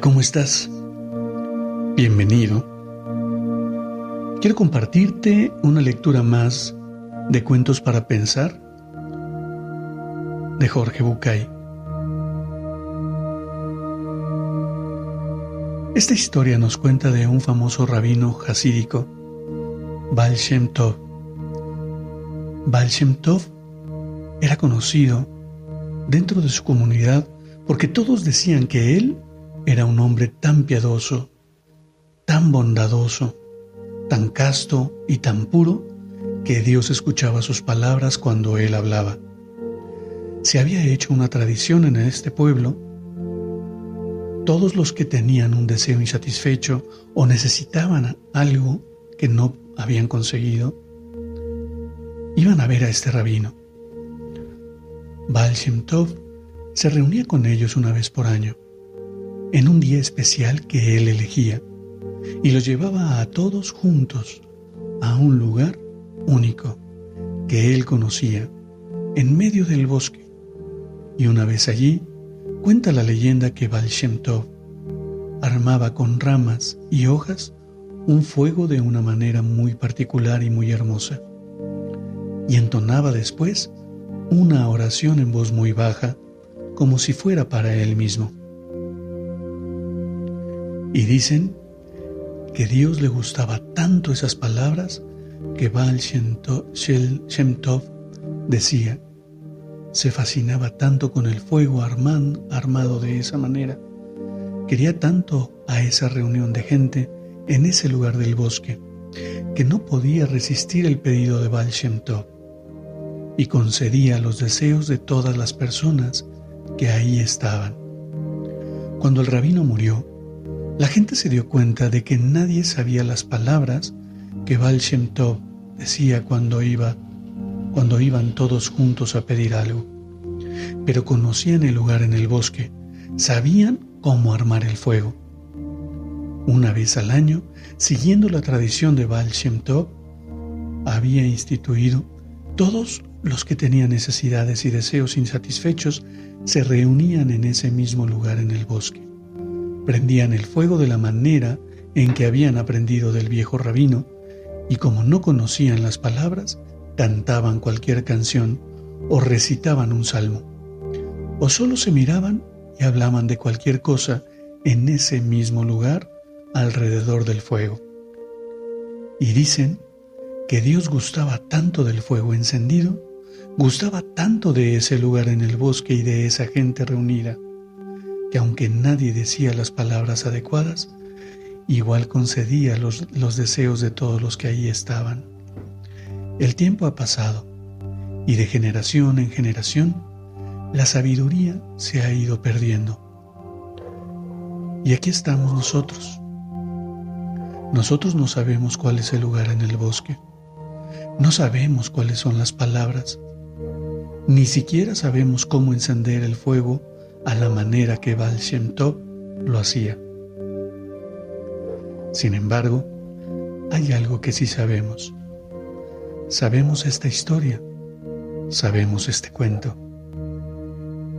¿Cómo estás? Bienvenido. Quiero compartirte una lectura más de Cuentos para Pensar de Jorge Bucay. Esta historia nos cuenta de un famoso rabino hasídico, Baal Shem Tov. Baal Shem Tov era conocido dentro de su comunidad porque todos decían que él era un hombre tan piadoso, tan bondadoso, tan casto y tan puro que Dios escuchaba sus palabras cuando él hablaba. Se había hecho una tradición en este pueblo. Todos los que tenían un deseo insatisfecho o necesitaban algo que no habían conseguido, iban a ver a este rabino. Baal Shem Tov se reunía con ellos una vez por año en un día especial que él elegía y los llevaba a todos juntos a un lugar único que él conocía en medio del bosque. Y una vez allí, cuenta la leyenda que Baal armaba con ramas y hojas un fuego de una manera muy particular y muy hermosa. Y entonaba después una oración en voz muy baja, como si fuera para él mismo. Y dicen que Dios le gustaba tanto esas palabras que Baal Shem Tov decía, se fascinaba tanto con el fuego armado de esa manera, quería tanto a esa reunión de gente en ese lugar del bosque, que no podía resistir el pedido de Baal Shem Tov y concedía los deseos de todas las personas que ahí estaban. Cuando el rabino murió, la gente se dio cuenta de que nadie sabía las palabras que Baal Tov decía cuando iba cuando iban todos juntos a pedir algo. Pero conocían el lugar en el bosque, sabían cómo armar el fuego. Una vez al año, siguiendo la tradición de Baal Tov, había instituido todos los que tenían necesidades y deseos insatisfechos se reunían en ese mismo lugar en el bosque prendían el fuego de la manera en que habían aprendido del viejo rabino, y como no conocían las palabras, cantaban cualquier canción o recitaban un salmo, o solo se miraban y hablaban de cualquier cosa en ese mismo lugar alrededor del fuego. Y dicen que Dios gustaba tanto del fuego encendido, gustaba tanto de ese lugar en el bosque y de esa gente reunida, que aunque nadie decía las palabras adecuadas, igual concedía los, los deseos de todos los que allí estaban. El tiempo ha pasado y de generación en generación la sabiduría se ha ido perdiendo. Y aquí estamos nosotros. Nosotros no sabemos cuál es el lugar en el bosque. No sabemos cuáles son las palabras. Ni siquiera sabemos cómo encender el fuego a la manera que Baal Shem Tov lo hacía. Sin embargo, hay algo que sí sabemos. Sabemos esta historia, sabemos este cuento.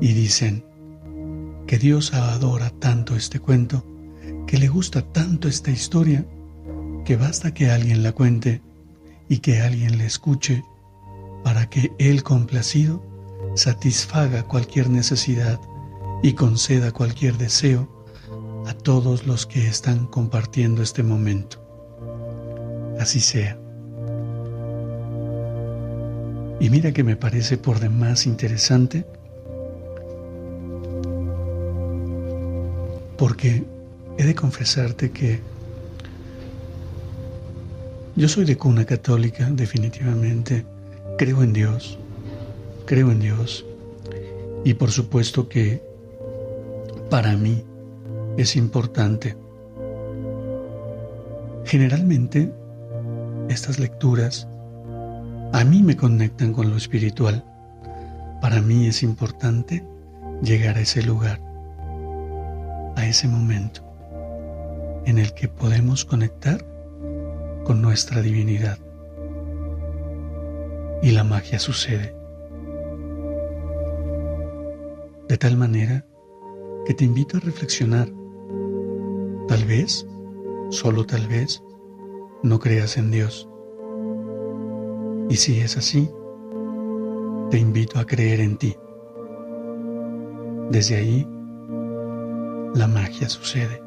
Y dicen que Dios adora tanto este cuento, que le gusta tanto esta historia, que basta que alguien la cuente y que alguien la escuche para que Él complacido satisfaga cualquier necesidad y conceda cualquier deseo a todos los que están compartiendo este momento. Así sea. Y mira que me parece por demás interesante porque he de confesarte que yo soy de cuna católica, definitivamente, creo en Dios, creo en Dios, Y por supuesto que para mí es importante. Generalmente estas lecturas a mí me conectan con lo espiritual. Para mí es importante llegar a ese lugar, a ese momento en el que podemos conectar con nuestra divinidad. Y la magia sucede. De tal manera que te invito a reflexionar. Tal vez, solo tal vez, no creas en Dios. Y si es así, te invito a creer en ti. Desde ahí, la magia sucede.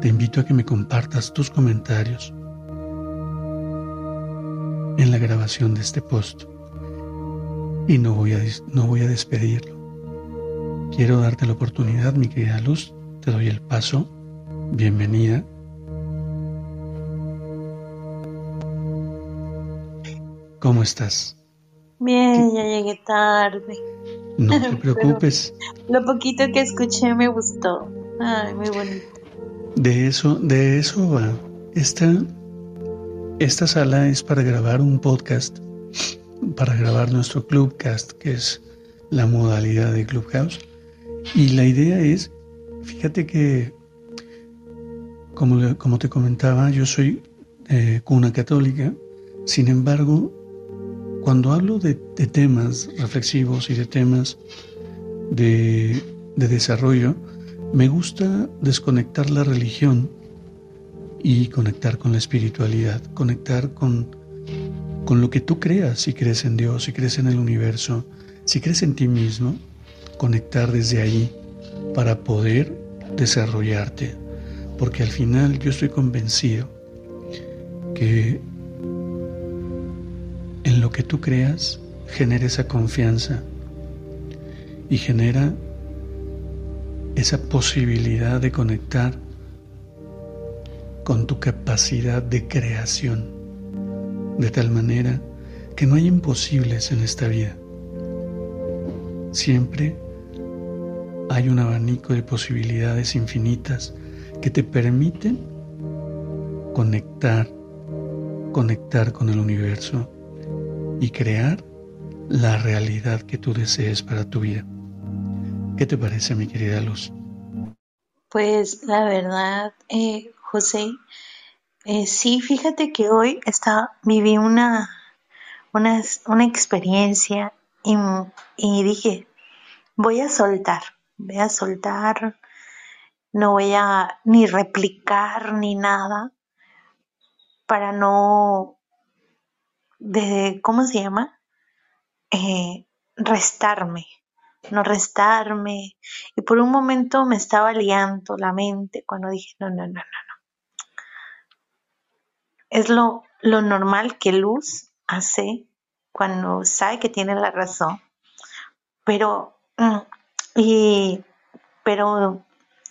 Te invito a que me compartas tus comentarios en la grabación de este post. Y no voy a, no voy a despedirlo. Quiero darte la oportunidad, mi querida Luz. Te doy el paso. Bienvenida. ¿Cómo estás? Bien, ya llegué tarde. No te preocupes. lo poquito que escuché me gustó. Ay, muy bonito. De eso, de eso va. Esta, esta sala es para grabar un podcast, para grabar nuestro Clubcast, que es la modalidad de Clubhouse. Y la idea es, fíjate que, como, como te comentaba, yo soy eh, cuna católica, sin embargo, cuando hablo de, temas reflexivos y de temas de, de desarrollo, me gusta desconectar la religión y conectar con la espiritualidad, conectar con, con lo que tú creas, si crees en Dios, si crees en el universo, si crees en ti mismo, conectar desde ahí para poder desarrollarte. Porque al final yo estoy convencido que en lo que tú creas genera esa confianza y genera esa posibilidad de conectar con tu capacidad de creación, de tal manera que no hay imposibles en esta vida. Siempre hay un abanico de posibilidades infinitas que te permiten conectar, conectar con el universo y crear la realidad que tú desees para tu vida. ¿Qué te parece, mi querida Luz? Pues la verdad, eh, José, eh, sí, fíjate que hoy está, viví una, una, una experiencia y, dije, voy a soltar, voy a soltar, no voy a ni replicar ni nada para no, de, ¿cómo se llama? Eh, restarme no restarme. Y por un momento me estaba liando la mente cuando dije, no, no, no, no. Es lo, lo normal que Luz hace cuando sabe que tiene la razón. Pero, mm, y, pero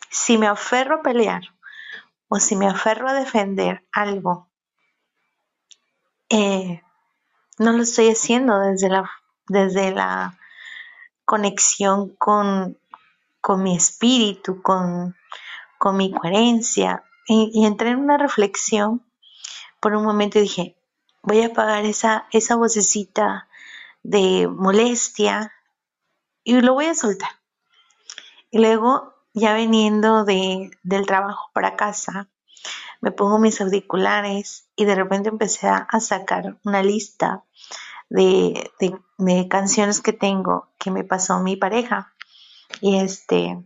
si me aferro a pelear o si me aferro a defender algo, eh, no lo estoy haciendo desde la, desde la conexión con, con mi espíritu, con, con mi coherencia. Y, entré en una reflexión por un momento dije, voy a apagar esa, esa vocecita de molestia y lo voy a soltar. Y luego, ya veniendo de, del trabajo para casa, me pongo mis auriculares y de repente empecé a sacar una lista de, de, canciones que tengo que me pasó mi pareja. Y este,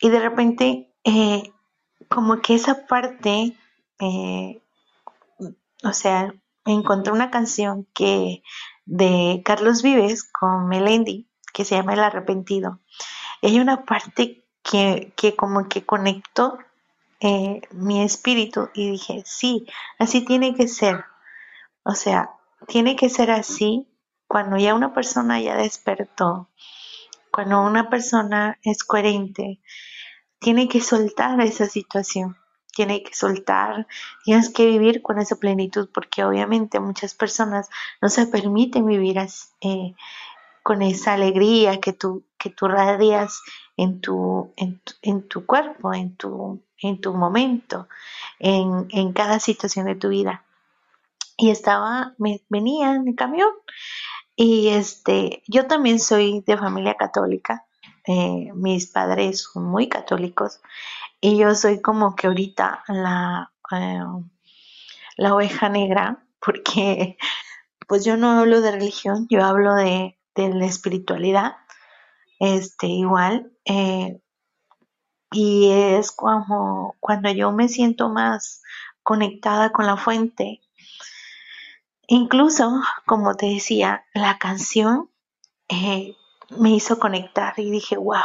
y de repente, eh, como que esa parte, eh, o sea, encontré una canción que de Carlos Vives con Melendi, que se llama El Arrepentido. Hay una parte que, que como que conectó eh, mi espíritu y dije, sí, así tiene que ser. O sea, tiene que ser así cuando ya una persona ya despertó, cuando una persona es coherente, tiene que soltar esa situación, tiene que soltar, tienes que vivir con esa plenitud, porque obviamente muchas personas no se permiten vivir eh, con esa alegría que tú, que tú radias en tu, en, cuerpo, en tu, en tu momento, en, en cada situación de tu vida. Y estaba, me, venía en el camión y este, yo también soy de familia católica. Eh, mis padres son muy católicos y yo soy como que ahorita la, eh, la oveja negra porque pues yo no hablo de religión, yo hablo de, la espiritualidad, este igual, eh, y es como cuando yo me siento más conectada con la fuente, incluso como te decía, la canción eh, me hizo conectar y dije, wow,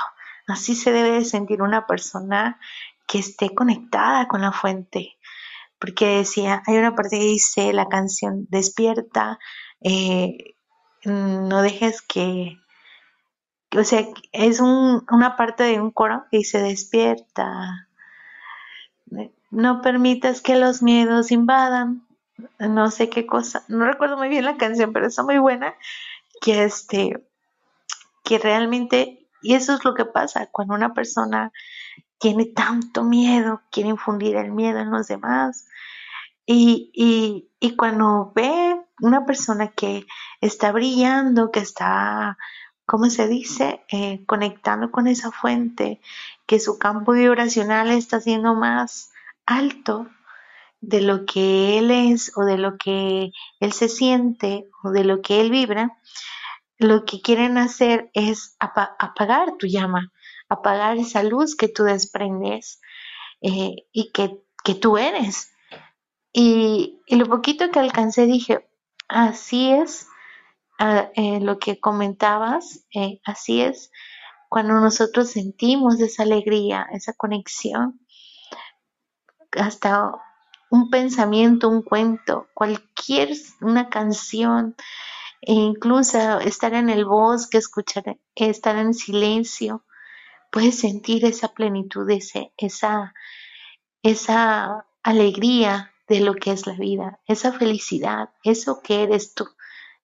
así se debe de sentir una persona que esté conectada con la fuente. Porque decía, hay una parte que dice la canción, despierta, eh, no dejes que, o sea, es una parte de un coro que dice despierta, no permitas que los miedos invadan, no sé qué cosa, no recuerdo muy bien la canción, pero está muy buena, que este, que realmente, y eso es lo que pasa cuando una persona tiene tanto miedo, quiere infundir el miedo en los demás, y, y, y cuando ve una persona que está brillando, que está, ¿cómo se dice?, eh, conectando con esa fuente, que su campo vibracional está siendo más alto de lo que él es o de lo que él se siente o de lo que él vibra, lo que quieren hacer es apagar tu llama, apagar esa luz que tú desprendes eh, y que, que, tú eres. Y, y, lo poquito que alcancé dije, así es ah, eh, lo que comentabas, eh, así es cuando nosotros sentimos esa alegría, esa conexión, hasta un pensamiento, un cuento, cualquier, una canción, e incluso estar en el bosque, escuchar, estar en silencio, puedes sentir esa plenitud, ese, esa, esa alegría de lo que es la vida, esa felicidad, eso que eres tú.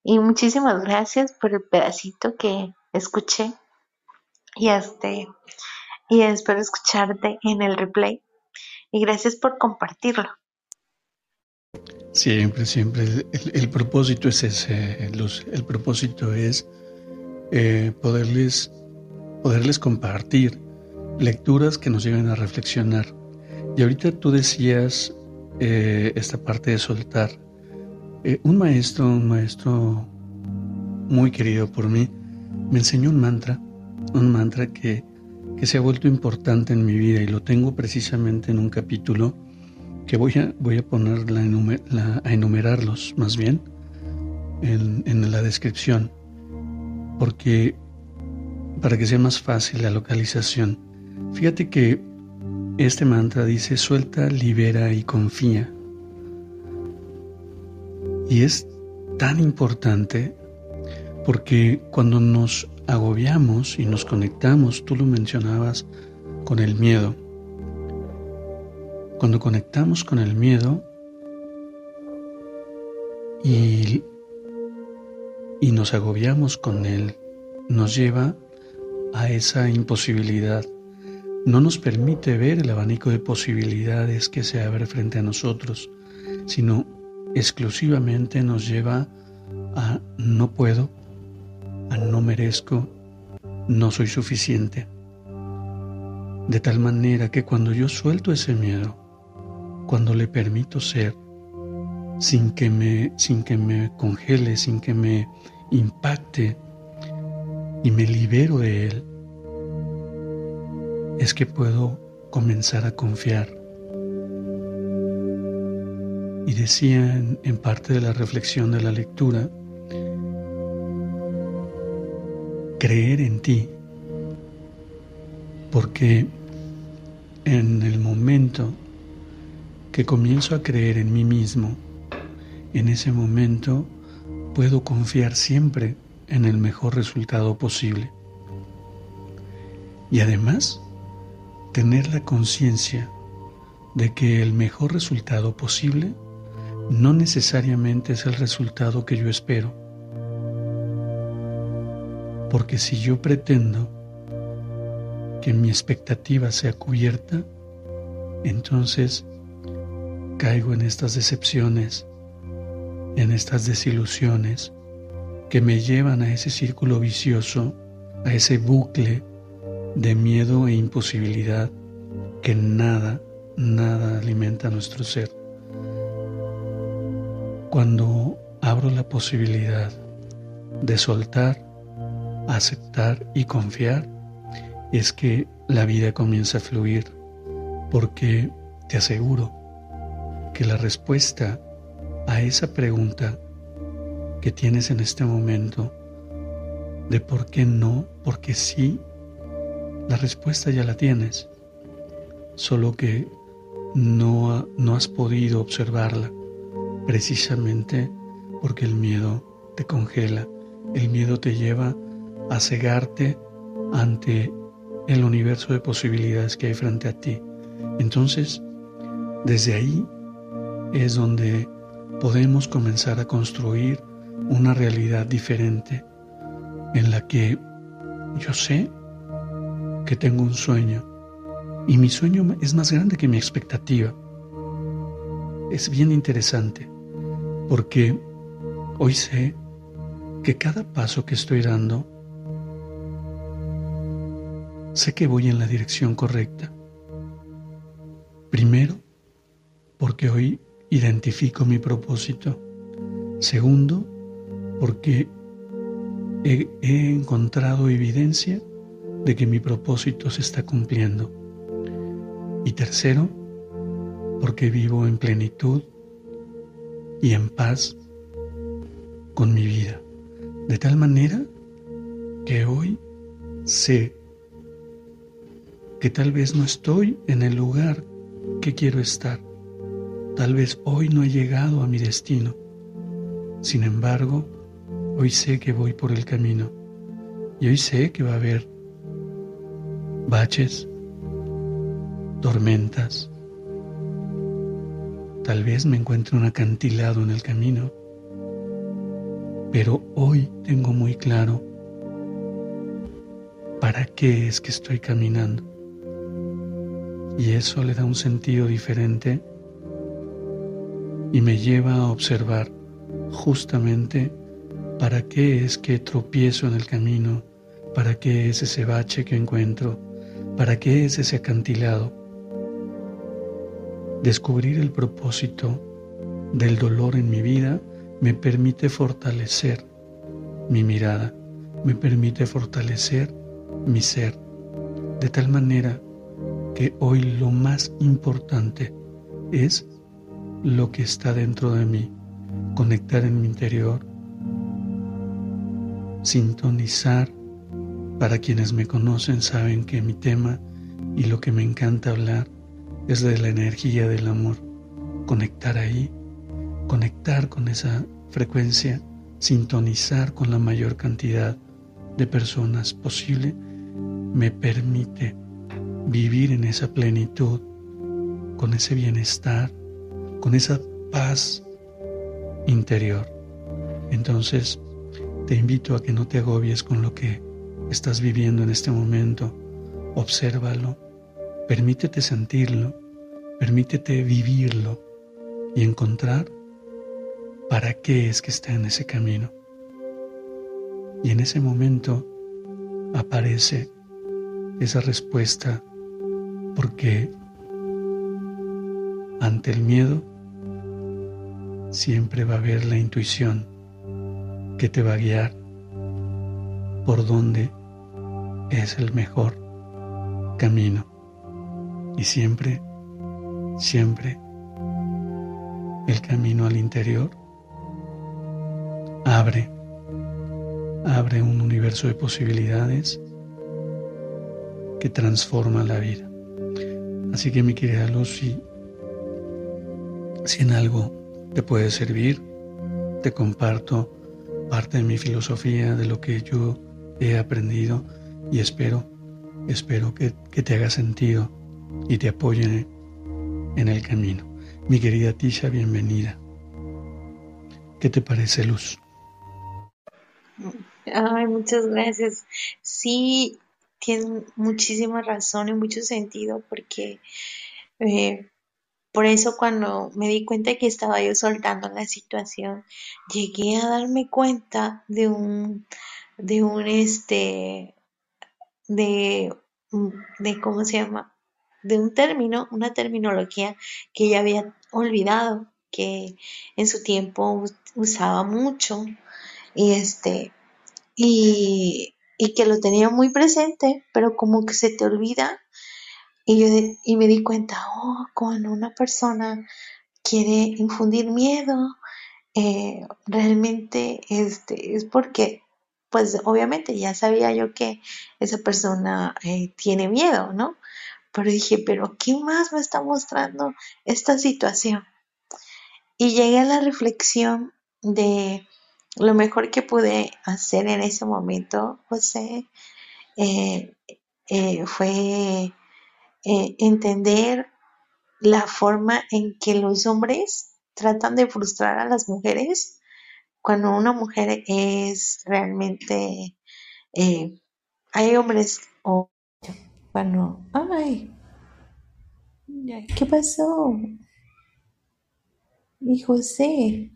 Y muchísimas gracias por el pedacito que escuché y este y espero escucharte en el replay y gracias por compartirlo. Siempre, siempre. El, propósito es ese, Luz. El propósito es eh, poderles, poderles compartir lecturas que nos lleven a reflexionar. Y ahorita tú decías eh, esta parte de soltar. Eh, un maestro, un maestro muy querido por mí, me enseñó un mantra, un mantra que, que se ha vuelto importante en mi vida y lo tengo precisamente en un capítulo que voy a, voy a poner a enumerarlos más bien en, en la descripción, porque para que sea más fácil la localización. Fíjate que este mantra dice suelta, libera y confía. Y es tan importante porque cuando nos agobiamos y nos conectamos, tú lo mencionabas, con el miedo. Cuando conectamos con el miedo y, y nos agobiamos con él, nos lleva a esa imposibilidad no nos permite ver el abanico de posibilidades que se abre frente a nosotros, sino exclusivamente nos lleva a no puedo, a no merezco, no soy suficiente. De tal manera que cuando yo suelto ese miedo, cuando le permito ser, sin que me, sin que me congele, sin que me impacte, y me libero de él, es que puedo comenzar a confiar. Y decía en, parte de la reflexión de la lectura, creer en ti, porque en el momento que comienzo a creer en mí mismo, en ese momento puedo confiar siempre en el mejor resultado posible. Y además, tener la conciencia de que el mejor resultado posible no necesariamente es el resultado que yo espero. Porque si yo pretendo que mi expectativa sea cubierta, entonces caigo en estas decepciones, en estas desilusiones que me llevan a ese círculo vicioso, a ese bucle de miedo e imposibilidad que nada, nada alimenta nuestro ser. Cuando abro la posibilidad de soltar, aceptar y confiar, es que la vida comienza a fluir, porque te aseguro que la respuesta a esa pregunta que tienes en este momento de por qué no, porque sí, la respuesta ya la tienes, solo que no, no has podido observarla, precisamente porque el miedo te congela, el miedo te lleva a cegarte ante el universo de posibilidades que hay frente a ti. Entonces, desde ahí es donde podemos comenzar a construir una realidad diferente en la que yo sé que tengo un sueño y mi sueño es más grande que mi expectativa. Es bien interesante porque hoy sé que cada paso que estoy dando sé que voy en la dirección correcta. Primero, porque hoy identifico mi propósito. Segundo, porque he, encontrado evidencia de que mi propósito se está cumpliendo. Y tercero, porque vivo en plenitud y en paz con mi vida. De tal manera que hoy sé que tal vez no estoy en el lugar que quiero estar. Tal vez hoy no he llegado a mi destino. Sin embargo, hoy sé que voy por el camino y hoy sé que va a haber baches, tormentas. Tal vez me encuentre un acantilado en el camino, pero hoy tengo muy claro para qué es que estoy caminando. Y eso le da un sentido diferente y me lleva a observar justamente para qué es que tropiezo en el camino, para qué es ese bache que encuentro, para qué es ese acantilado. Descubrir el propósito del dolor en mi vida me permite fortalecer mi mirada, me permite fortalecer mi ser, de tal manera que hoy lo más importante es lo que está dentro de mí, conectar en mi interior, sintonizar. Para quienes me conocen saben que mi tema y lo que me encanta hablar es de la energía del amor. Conectar ahí, conectar con esa frecuencia, sintonizar con la mayor cantidad de personas posible, me permite vivir en esa plenitud, con ese bienestar, con esa paz interior. Entonces, te invito a que no te agobies con lo que estás viviendo en este momento. Obsérvalo, permítete sentirlo, permítete vivirlo y encontrar para qué es que está en ese camino. Y en ese momento aparece esa respuesta porque ante el miedo siempre va a haber la intuición que te va a guiar por donde es el mejor camino. Y siempre, siempre el camino al interior abre, abre un universo de posibilidades que transforma la vida. Así que mi querida Lucy, si en algo te puede servir, te comparto parte de mi filosofía, de lo que yo he aprendido y espero, espero que, te haga sentido y te apoye en el camino. Mi querida Tisha, bienvenida. ¿Qué te parece, Luz? Ay, muchas gracias. Sí, tiene muchísima razón y mucho sentido porque eh, por eso cuando me di cuenta que estaba yo soltando la situación, llegué a darme cuenta de un, de un, este, de, de, ¿cómo se llama? De un término, una terminología que ya había olvidado, que en su tiempo usaba mucho y este, y, y que lo tenía muy presente, pero como que se te olvida y, yo y me di cuenta, oh, cuando una persona quiere infundir miedo, eh, realmente este, es porque, pues obviamente ya sabía yo que esa persona eh, tiene miedo, ¿no? Pero dije, pero ¿qué más me está mostrando esta situación? Y llegué a la reflexión de lo mejor que pude hacer en ese momento, José, eh, fue eh, entender la forma en que los hombres tratan de frustrar a las mujeres cuando una mujer es realmente eh, hay hombres o bueno ay qué pasó y José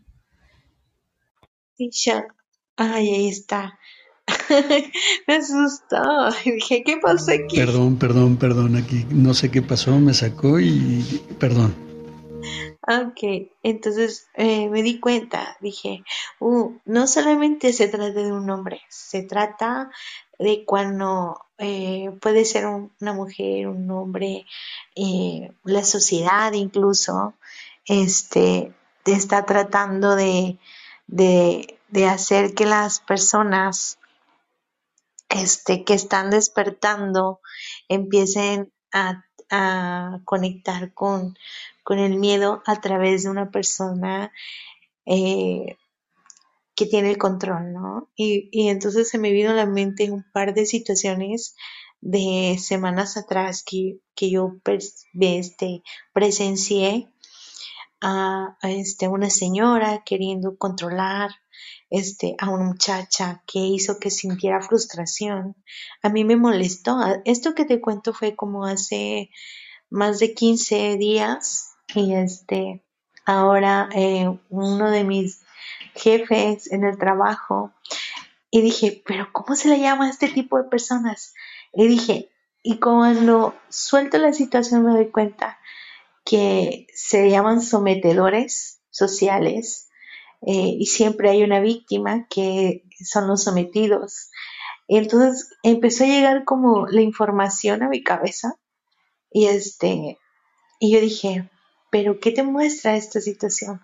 ay ahí está me asustó. Dije, ¿qué pasó aquí? Perdón, perdón, perdón. Aquí no sé qué pasó, me sacó y perdón. Ok, entonces eh, me di cuenta, dije, uh, no solamente se trata de un hombre, se trata de cuando eh, puede ser una mujer, un hombre, eh, la sociedad incluso, este, está tratando de, de, de hacer que las personas este, que están despertando empiecen a, conectar con, con, el miedo a través de una persona eh, que tiene el control, ¿no? Y, y, entonces se me vino a la mente un par de situaciones de semanas atrás que, que yo este, presencié a, a, este, una señora queriendo controlar este, a una muchacha que hizo que sintiera frustración. A mí me molestó. Esto que te cuento fue como hace más de 15 días y este, ahora eh, uno de mis jefes en el trabajo y dije, pero ¿cómo se le llama a este tipo de personas? Y dije, y cuando suelto la situación me doy cuenta que se llaman sometedores sociales eh, y siempre hay una víctima que son los sometidos. Entonces empezó a llegar como la información a mi cabeza y este, y yo dije, pero ¿qué te muestra esta situación?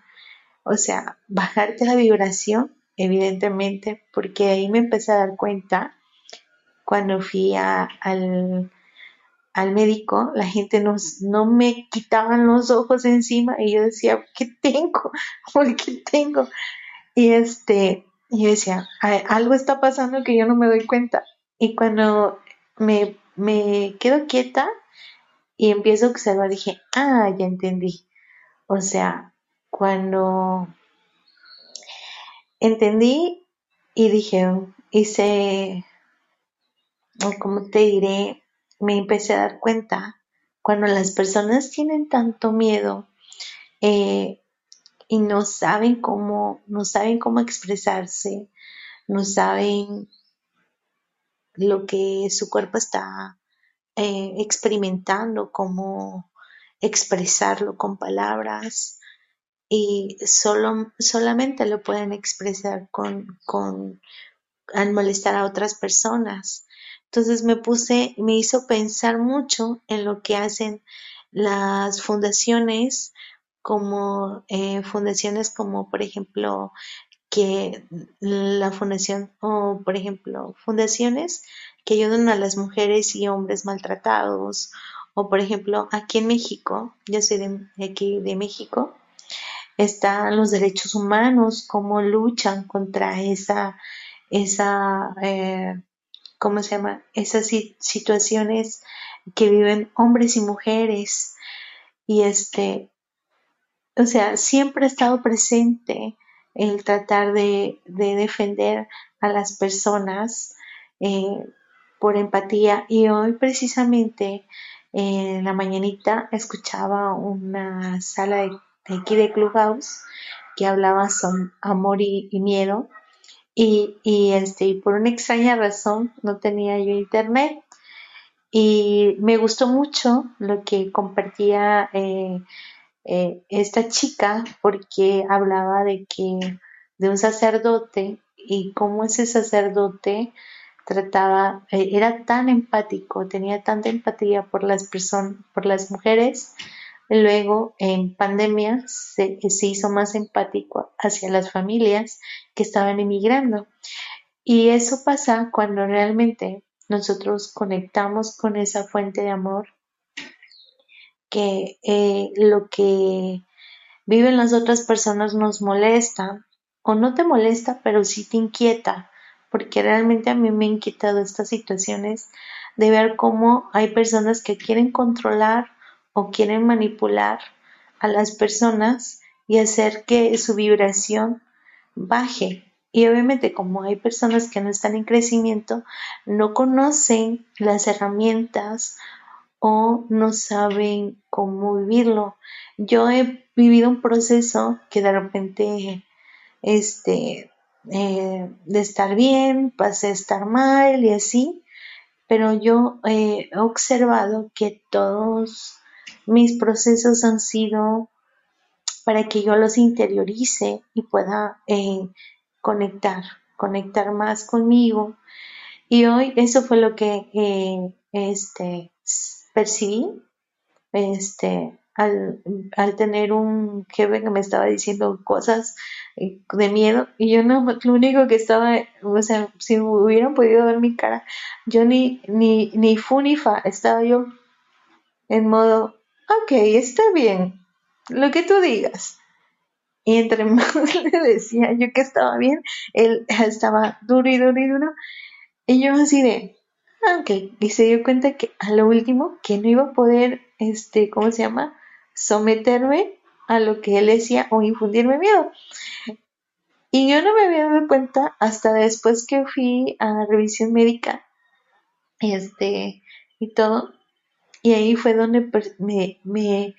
O sea, bajarte la vibración, evidentemente, porque ahí me empecé a dar cuenta cuando fui al, al médico, la gente nos, no me quitaban los ojos encima y yo decía, ¿qué tengo? ¿Por qué tengo? Y este, yo decía, algo está pasando que yo no me doy cuenta. Y cuando me, me quedo quieta y empiezo a observar, dije, ah, ya entendí. O sea, cuando entendí y dije, hice, como te diré, me empecé a dar cuenta cuando las personas tienen tanto miedo eh, y no saben cómo, no saben cómo expresarse, no saben lo que su cuerpo está eh, experimentando, cómo expresarlo con palabras y solo, solamente lo pueden expresar con, con al molestar a otras personas. Entonces me puse, me hizo pensar mucho en lo que hacen las fundaciones, como eh, fundaciones como por ejemplo que la fundación o por ejemplo fundaciones que ayudan a las mujeres y hombres maltratados. O por ejemplo aquí en México, yo soy de aquí de México, están los derechos humanos, cómo luchan contra esa esa eh, ¿cómo se llama? Esas situaciones que viven hombres y mujeres. y este, o sea, siempre ha estado presente el tratar de, defender a las personas eh, por empatía y hoy precisamente en la mañanita escuchaba una sala de, aquí de Clubhouse que hablaba sobre amor y, miedo y, y, este, por una extraña razón no tenía yo internet y me gustó mucho lo que compartía eh, eh, esta chica porque hablaba de que de un sacerdote y cómo ese sacerdote trataba, eh, era tan empático, tenía tanta empatía por las personas, por las mujeres. Luego, en pandemia, se, se hizo más empático hacia las familias que estaban emigrando. Y eso pasa cuando realmente nosotros conectamos con esa fuente de amor que eh, lo que viven las otras personas nos molesta o no te molesta, pero sí te inquieta, porque realmente a mí me han inquietado estas situaciones de ver cómo hay personas que quieren controlar o quieren manipular a las personas y hacer que su vibración baje. Y obviamente como hay personas que no están en crecimiento, no conocen las herramientas o no saben cómo vivirlo. Yo he vivido un proceso que de repente, este, eh, de estar bien, pasé a estar mal y así, pero yo eh, he observado que todos mis procesos han sido para que yo los interiorice y pueda eh, conectar, conectar más conmigo. Y hoy eso fue lo que este, percibí este, al, al, tener un jefe que me estaba diciendo cosas eh, de miedo y yo no, lo único que estaba, o sea, si hubieran podido ver mi cara, yo ni, ni, ni fu ni fa, estaba yo en modo, ok, está bien, lo que tú digas. Y entre más le decía yo que estaba bien, él estaba duro y duro y duro. Y yo así de, Ok, y se dio cuenta que a lo último que no iba a poder, este, ¿cómo se llama? Someterme a lo que él decía o infundirme miedo. Y yo no me había dado cuenta hasta después que fui a revisión médica, este, y todo. Y ahí fue donde me, me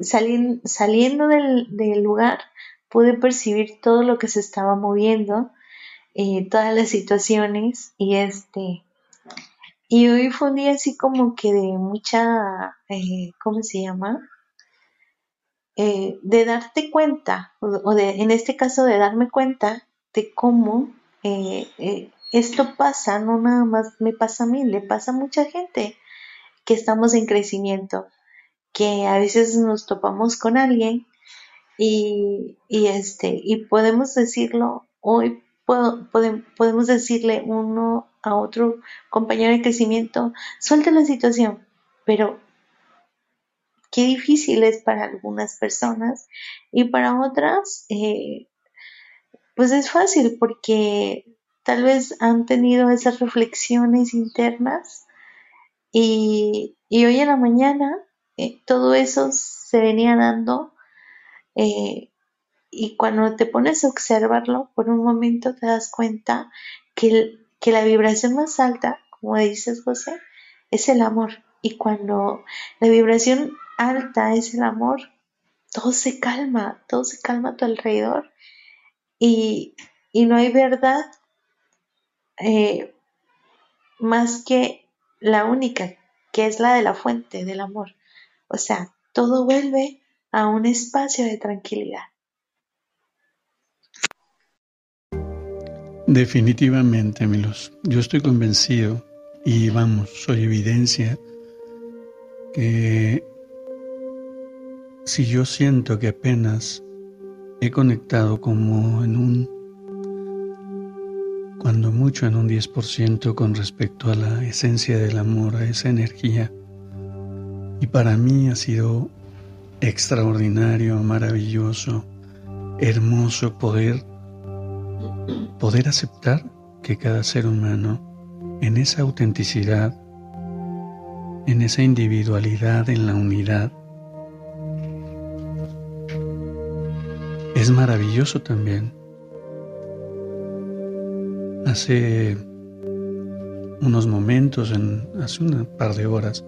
saliendo del, lugar, pude percibir todo lo que se estaba moviendo, eh, todas las situaciones, y este, y hoy fue un día así como que de mucha, eh, ¿cómo se llama? Eh, de darte cuenta, o de, en este caso de darme cuenta de cómo eh, esto pasa, no nada más me pasa a mí, le pasa a mucha gente que estamos en crecimiento, que a veces nos topamos con alguien y, y este, y podemos decirlo hoy podemos decirle uno a otro compañero de crecimiento, suelta la situación, pero qué difícil es para algunas personas y para otras, eh, pues es fácil porque tal vez han tenido esas reflexiones internas y, hoy en la mañana eh, todo eso se venía dando eh, y cuando te pones a observarlo, por un momento te das cuenta que, que la vibración más alta, como dices José, es el amor. Y cuando la vibración alta es el amor, todo se calma, todo se calma a tu alrededor y, no hay verdad eh, más que la única, que es la de la fuente del amor. O sea, todo vuelve a un espacio de tranquilidad. Definitivamente, Milos. Yo estoy convencido y vamos, soy evidencia que si yo siento que apenas he conectado como en un, cuando mucho en un 10% con respecto a la esencia del amor, a esa energía. Y para mí ha sido extraordinario, maravilloso, hermoso poder poder aceptar que cada ser humano en esa autenticidad, en esa individualidad, en la unidad es maravilloso también Hace unos momentos, en, hace un par de horas,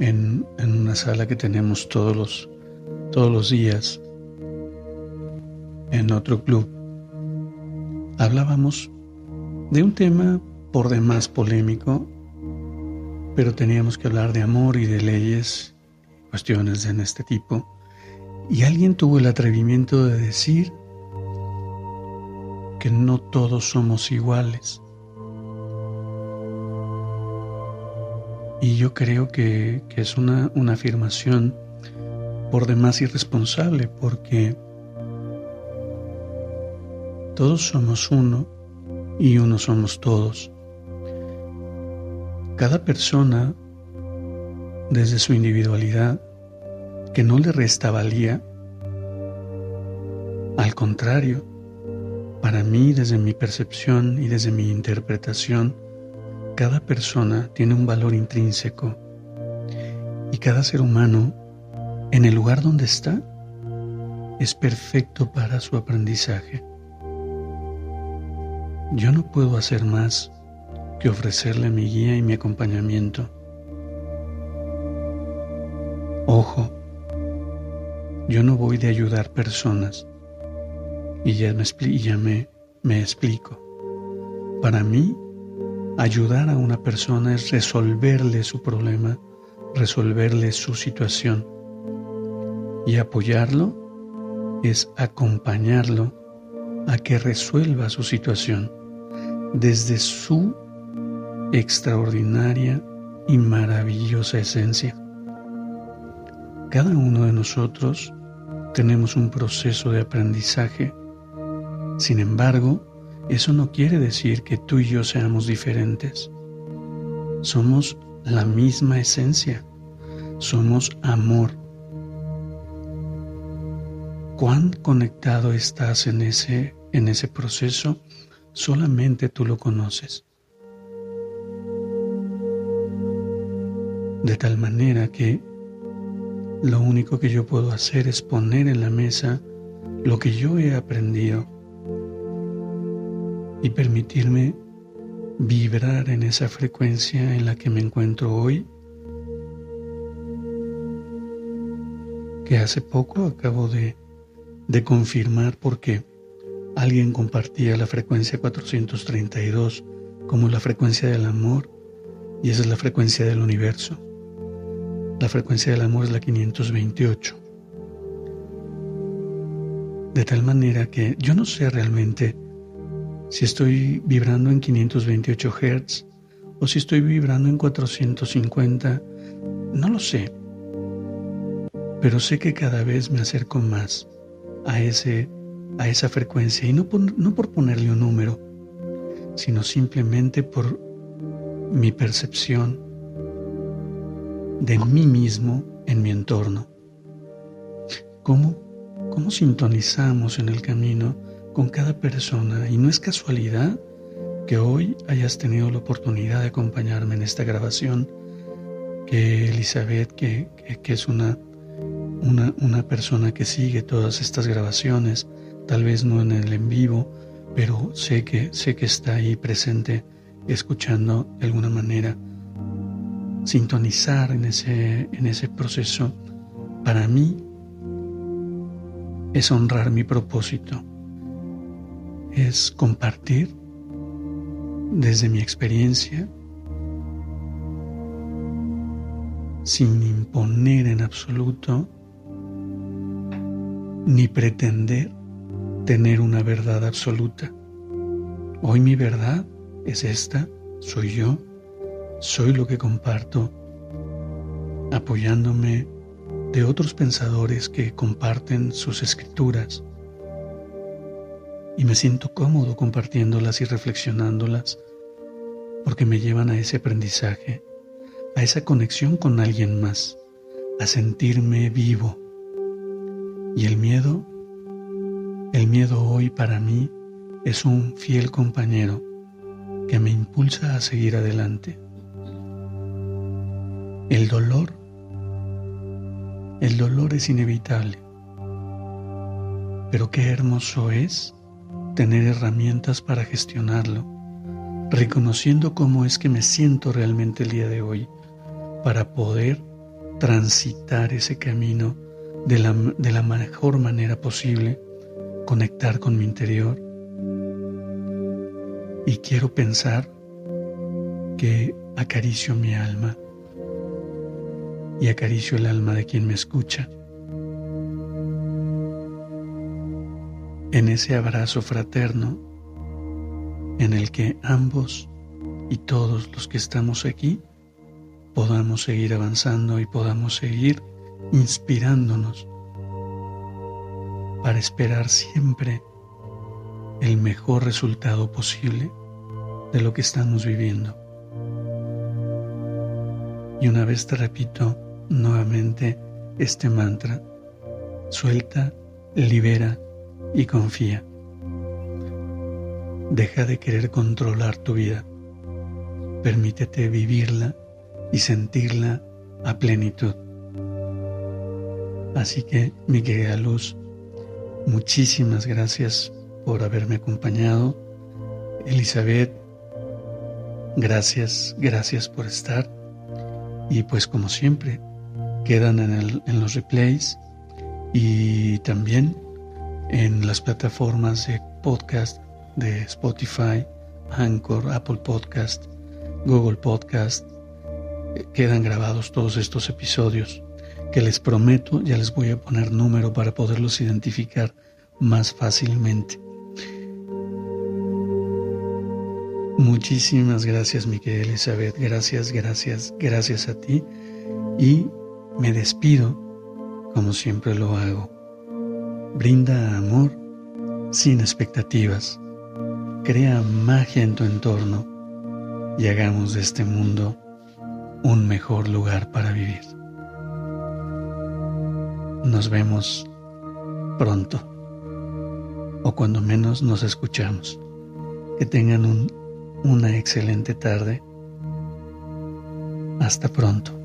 en, en, una sala que tenemos todos los, todos los días, en otro club, hablábamos de un tema por demás polémico, pero teníamos que hablar de amor y de leyes, cuestiones de este tipo, y alguien tuvo el atrevimiento de decir que no todos somos iguales. Y yo creo que, que es una, una afirmación por demás irresponsable, porque todos somos uno y uno somos todos. Cada persona, desde su individualidad, que no le resta valía, al contrario, para mí, desde mi percepción y desde mi interpretación, cada persona tiene un valor intrínseco y cada ser humano, en el lugar donde está, es perfecto para su aprendizaje. Yo no puedo hacer más que ofrecerle mi guía y mi acompañamiento. Ojo, yo no voy de ayudar personas y ya me, ya me, me explico. Para mí, ayudar a una persona es resolverle su problema, resolverle su situación. Y apoyarlo es acompañarlo a que resuelva su situación desde su extraordinaria y maravillosa esencia. Cada uno de nosotros tenemos un proceso de aprendizaje. Sin embargo, eso no quiere decir que tú y yo seamos diferentes. Somos la misma esencia. Somos amor. ¿Cuán conectado estás en ese, en ese proceso? solamente tú lo conoces. De tal manera que lo único que yo puedo hacer es poner en la mesa lo que yo he aprendido y permitirme vibrar en esa frecuencia en la que me encuentro hoy, que hace poco acabo de, de confirmar porque Alguien compartía la frecuencia 432 como la frecuencia del amor y esa es la frecuencia del universo. La frecuencia del amor es la 528. De tal manera que yo no sé realmente si estoy vibrando en 528 Hz o si estoy vibrando en 450. No lo sé. Pero sé que cada vez me acerco más a ese a esa frecuencia y no por, no por ponerle un número, sino simplemente por mi percepción de mí mismo en mi entorno. ¿Cómo, ¿Cómo sintonizamos en el camino con cada persona? Y no es casualidad que hoy hayas tenido la oportunidad de acompañarme en esta grabación, que Elizabeth, que, que, es una, una, una persona que sigue todas estas grabaciones, tal vez no en el en vivo, pero sé que, sé que está ahí presente, escuchando de alguna manera. Sintonizar en ese, en ese proceso, para mí, es honrar mi propósito, es compartir desde mi experiencia, sin imponer en absoluto, ni pretender tener una verdad absoluta. Hoy mi verdad es esta, soy yo, soy lo que comparto, apoyándome de otros pensadores que comparten sus escrituras. Y me siento cómodo compartiéndolas y reflexionándolas porque me llevan a ese aprendizaje, a esa conexión con alguien más, a sentirme vivo. Y el miedo el miedo hoy para mí es un fiel compañero que me impulsa a seguir adelante. El dolor, el dolor es inevitable, Pero qué hermoso es tener herramientas para gestionarlo, reconociendo cómo es que me siento realmente el día de hoy, para poder transitar ese camino de la, de la mejor manera posible, conectar con mi interior. Y quiero pensar que acaricio mi alma y acaricio el alma de quien me escucha. En ese abrazo fraterno en el que ambos y todos los que estamos aquí podamos seguir avanzando y podamos seguir inspirándonos para esperar siempre el mejor resultado posible de lo que estamos viviendo. Y una vez te repito nuevamente este mantra, suelta, libera y confía. Deja de querer controlar tu vida. Permítete vivirla y sentirla a plenitud. Así que, mi querida Luz, muchísimas gracias por haberme acompañado. Elizabeth, gracias, gracias por estar. Y pues como siempre, quedan en, en los replays y también en las plataformas de podcast de Spotify, Anchor, Apple Podcast, Google Podcast, quedan grabados todos estos episodios que les prometo ya les voy a poner número para poderlos identificar más fácilmente. Muchísimas gracias mi querida Elizabeth, gracias, gracias, gracias a ti y me despido como siempre lo hago. Brinda amor sin expectativas, crea magia en tu entorno y hagamos de este mundo un mejor lugar para vivir. Nos vemos pronto, o cuando menos nos escuchamos. Que tengan una excelente tarde. Hasta pronto.